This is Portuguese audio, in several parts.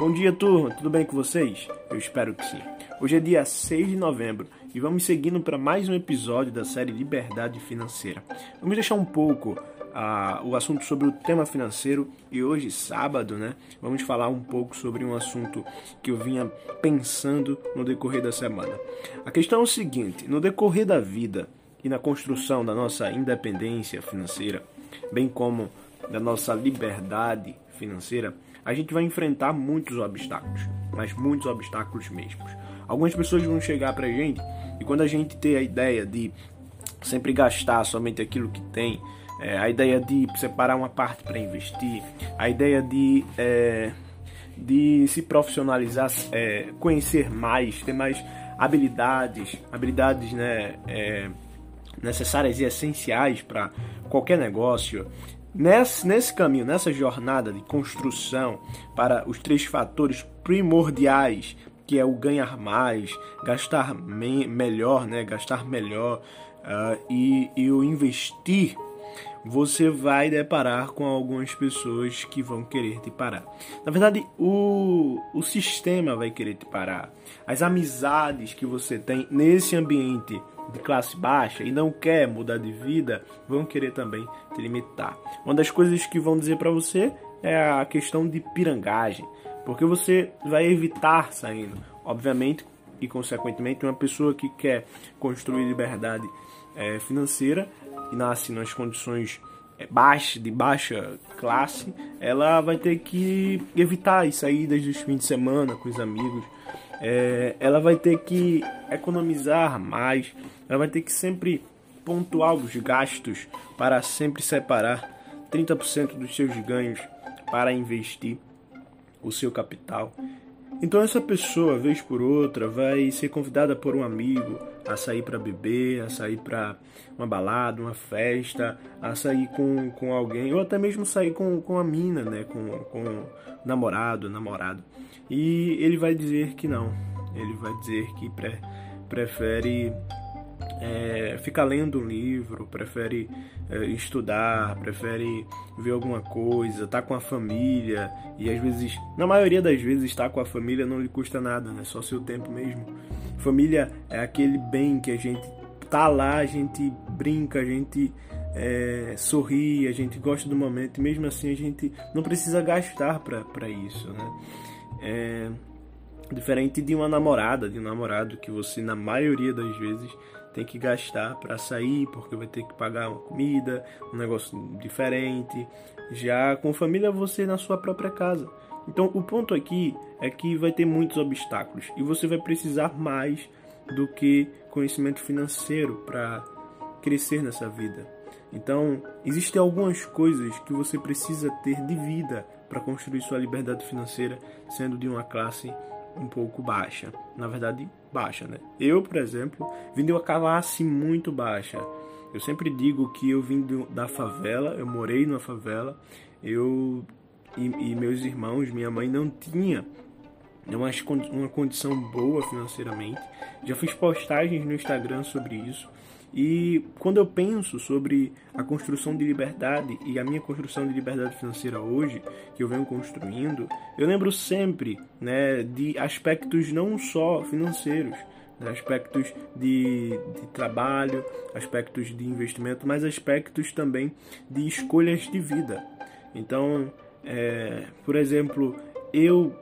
Bom dia, turma. Tudo bem com vocês? Eu espero que sim. Hoje é dia 6 de novembro e vamos seguindo para mais um episódio da série Liberdade Financeira. Vamos deixar um pouco uh, o assunto sobre o tema financeiro e hoje, sábado, né, vamos falar um pouco sobre um assunto que eu vinha pensando no decorrer da semana. A questão é o seguinte: no decorrer da vida e na construção da nossa independência financeira, bem como da nossa liberdade financeira, a gente vai enfrentar muitos obstáculos, mas muitos obstáculos mesmos. Algumas pessoas vão chegar pra gente e quando a gente tem a ideia de sempre gastar somente aquilo que tem, é, a ideia de separar uma parte para investir, a ideia de, é, de se profissionalizar, é, conhecer mais, ter mais habilidades, habilidades né, é, necessárias e essenciais para qualquer negócio, Nesse, nesse caminho, nessa jornada de construção para os três fatores primordiais, que é o ganhar mais, gastar me melhor, né? gastar melhor uh, e, e o investir, você vai deparar com algumas pessoas que vão querer te parar. Na verdade, o, o sistema vai querer te parar. As amizades que você tem nesse ambiente de classe baixa e não quer mudar de vida, vão querer também te limitar. Uma das coisas que vão dizer para você é a questão de pirangagem, porque você vai evitar saindo. Obviamente, e consequentemente, uma pessoa que quer construir liberdade é, financeira e nasce nas condições é, baixas, de baixa classe, ela vai ter que evitar as saídas dos fins de semana com os amigos. É, ela vai ter que economizar mais, ela vai ter que sempre pontuar os gastos para sempre separar 30% dos seus ganhos para investir o seu capital. Então essa pessoa, vez por outra, vai ser convidada por um amigo a sair para beber, a sair para uma balada, uma festa, a sair com, com alguém, ou até mesmo sair com, com a mina, né, com, com namorado, namorado. E ele vai dizer que não, ele vai dizer que pre, prefere é, fica lendo um livro, prefere é, estudar, prefere ver alguma coisa, tá com a família e às vezes, na maioria das vezes, estar com a família não lhe custa nada, né? Só seu tempo mesmo. Família é aquele bem que a gente tá lá, a gente brinca, a gente é, sorri, a gente gosta do momento e mesmo assim a gente não precisa gastar para isso, né? É, diferente de uma namorada, de um namorado que você na maioria das vezes tem que gastar para sair, porque vai ter que pagar uma comida, um negócio diferente. Já com família, você na sua própria casa. Então, o ponto aqui é que vai ter muitos obstáculos e você vai precisar mais do que conhecimento financeiro para crescer nessa vida. Então, existem algumas coisas que você precisa ter de vida para construir sua liberdade financeira, sendo de uma classe um pouco baixa. Na verdade, baixa, né? Eu, por exemplo, vim de uma classe muito baixa. Eu sempre digo que eu vim da favela, eu morei numa favela, eu e, e meus irmãos, minha mãe não tinha uma, uma condição boa financeiramente. Já fiz postagens no Instagram sobre isso. E quando eu penso sobre a construção de liberdade e a minha construção de liberdade financeira hoje, que eu venho construindo, eu lembro sempre né, de aspectos não só financeiros, né, aspectos de, de trabalho, aspectos de investimento, mas aspectos também de escolhas de vida. Então, é, por exemplo, eu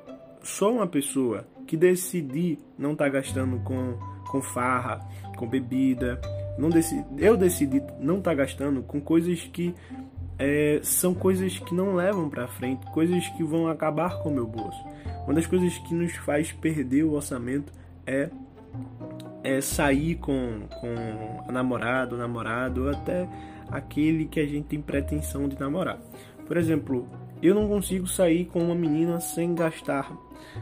sou uma pessoa que decidi não estar tá gastando com, com farra, com bebida, não decidi, eu decidi não estar tá gastando com coisas que é, são coisas que não levam para frente, coisas que vão acabar com o meu bolso. Uma das coisas que nos faz perder o orçamento é, é sair com, com a namorada, o namorado, ou até aquele que a gente tem pretensão de namorar. Por exemplo, eu não consigo sair com uma menina sem gastar,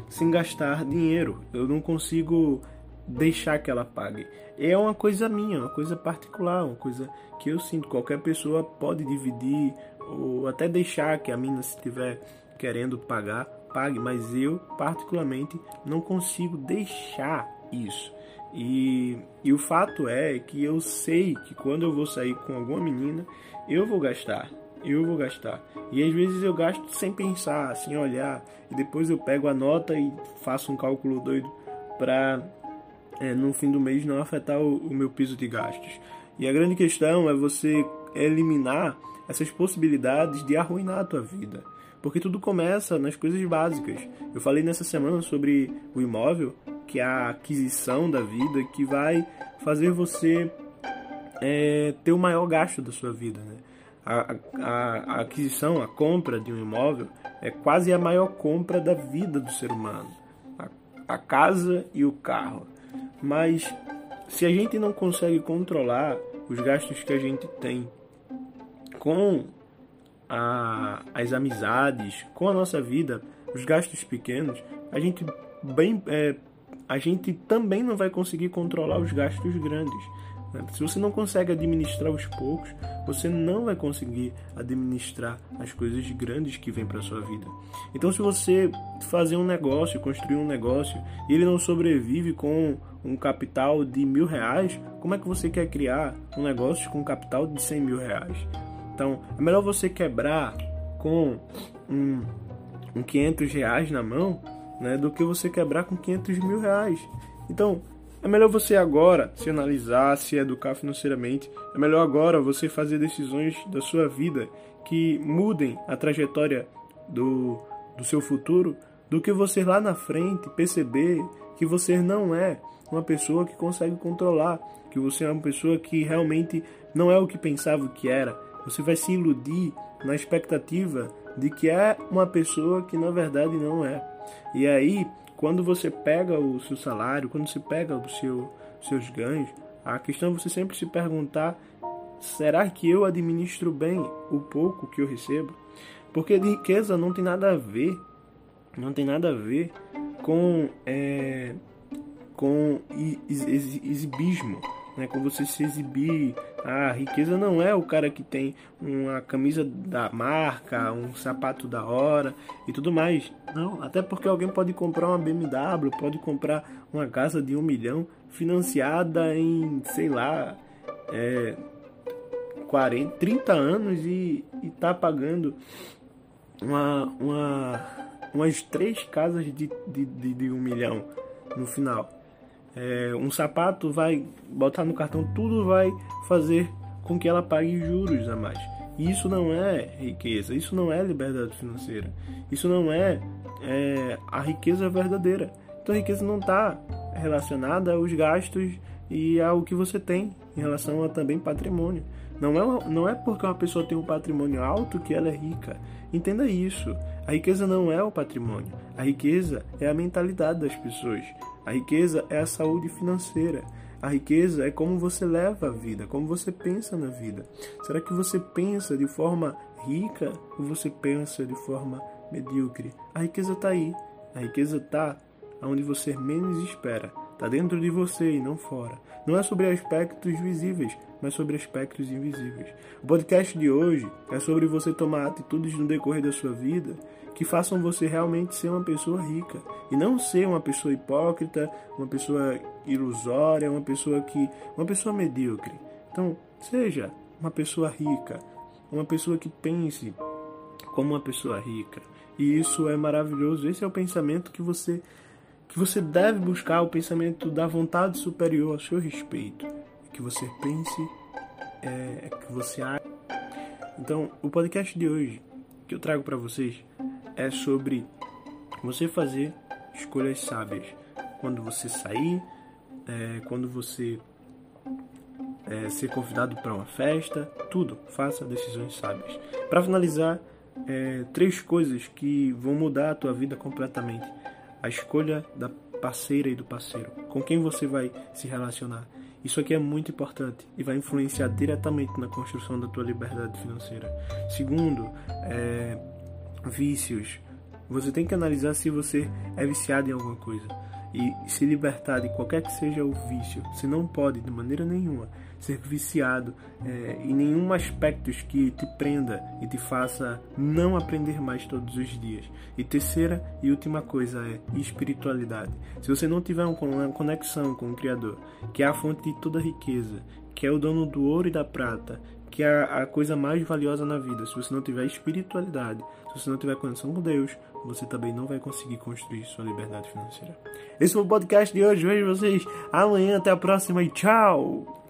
sem gastar dinheiro. Eu não consigo deixar que ela pague. É uma coisa minha, uma coisa particular, uma coisa que eu sinto. Qualquer pessoa pode dividir ou até deixar que a mina, se estiver querendo pagar, pague, mas eu, particularmente, não consigo deixar isso. E, e o fato é que eu sei que quando eu vou sair com alguma menina, eu vou gastar. eu vou gastar. E às vezes eu gasto sem pensar, sem olhar, e depois eu pego a nota e faço um cálculo doido para é, no fim do mês não afetar o, o meu piso de gastos. E a grande questão é você eliminar essas possibilidades de arruinar a tua vida. Porque tudo começa nas coisas básicas. Eu falei nessa semana sobre o imóvel, que é a aquisição da vida que vai fazer você é, ter o maior gasto da sua vida. Né? A, a, a, aquisição, a compra de um imóvel é quase a maior compra da vida do ser humano. A, a casa e o carro. Mas se a gente não consegue controlar os gastos que a gente tem com a, as amizades, com a nossa vida, os gastos pequenos, a gente bem é, a gente também não vai conseguir controlar os gastos grandes. Né? Se você não consegue administrar os poucos, você não vai conseguir administrar as coisas grandes que vêm para sua vida. Então, se você fazer um negócio, construir um negócio, e ele não sobrevive com um capital de mil reais, como é que você quer criar um negócio com um capital de cem mil reais? Então, é melhor você quebrar com um, um 500 reais na mão né, do que você quebrar com 500 mil reais. Então, é melhor você agora se analisar, se educar financeiramente. É melhor agora você fazer decisões da sua vida que mudem a trajetória do, do seu futuro do que você lá na frente perceber que você não é uma pessoa que consegue controlar, que você é uma pessoa que realmente não é o que pensava que era, você vai se iludir na expectativa de que é uma pessoa que na verdade não é. E aí, quando você pega o seu salário, quando você pega os seu, seus ganhos, a questão é você sempre se perguntar: será que eu administro bem o pouco que eu recebo? Porque riqueza não tem nada a ver, não tem nada a ver com, é, com exibismo né? Com você se exibir. A riqueza não é o cara que tem uma camisa da marca, um sapato da hora e tudo mais. Não, até porque alguém pode comprar uma BMW, pode comprar uma casa de um milhão financiada em, sei lá, é, 40, 30 anos e, e tá pagando uma, uma, umas três casas de, de, de, de um milhão no final é, um sapato vai botar no cartão, tudo vai fazer com que ela pague juros a mais. E isso não é riqueza, isso não é liberdade financeira, isso não é, é a riqueza verdadeira. Então a riqueza não está relacionada aos gastos e ao que você tem em relação a também patrimônio. Não é, não é porque uma pessoa tem um patrimônio alto que ela é rica. Entenda isso. A riqueza não é o patrimônio. A riqueza é a mentalidade das pessoas. A riqueza é a saúde financeira. A riqueza é como você leva a vida, como você pensa na vida. Será que você pensa de forma rica ou você pensa de forma medíocre? A riqueza está aí. A riqueza está onde você menos espera. Está dentro de você e não fora. Não é sobre aspectos visíveis, mas sobre aspectos invisíveis. O podcast de hoje é sobre você tomar atitudes no decorrer da sua vida que façam você realmente ser uma pessoa rica e não ser uma pessoa hipócrita, uma pessoa ilusória, uma pessoa que uma pessoa medíocre. Então, seja uma pessoa rica, uma pessoa que pense como uma pessoa rica. E isso é maravilhoso. Esse é o pensamento que você que você deve buscar, o pensamento da vontade superior ao seu respeito. Que você pense, é, que você Então, o podcast de hoje que eu trago para vocês é sobre você fazer escolhas sábias. Quando você sair, é, quando você é, ser convidado para uma festa, tudo, faça decisões sábias. Para finalizar, é, três coisas que vão mudar a tua vida completamente. A escolha da parceira e do parceiro. Com quem você vai se relacionar. Isso aqui é muito importante e vai influenciar diretamente na construção da tua liberdade financeira. Segundo, é, vícios. Você tem que analisar se você é viciado em alguma coisa e se libertar de qualquer que seja o vício. Você não pode, de maneira nenhuma, ser viciado é, em nenhum aspecto que te prenda e te faça não aprender mais todos os dias. E terceira e última coisa é espiritualidade. Se você não tiver uma conexão com o Criador, que é a fonte de toda riqueza, que é o dono do ouro e da prata, que é a coisa mais valiosa na vida. Se você não tiver espiritualidade, se você não tiver conexão com Deus, você também não vai conseguir construir sua liberdade financeira. Esse foi o podcast de hoje. Vejo vocês amanhã. Até a próxima e tchau!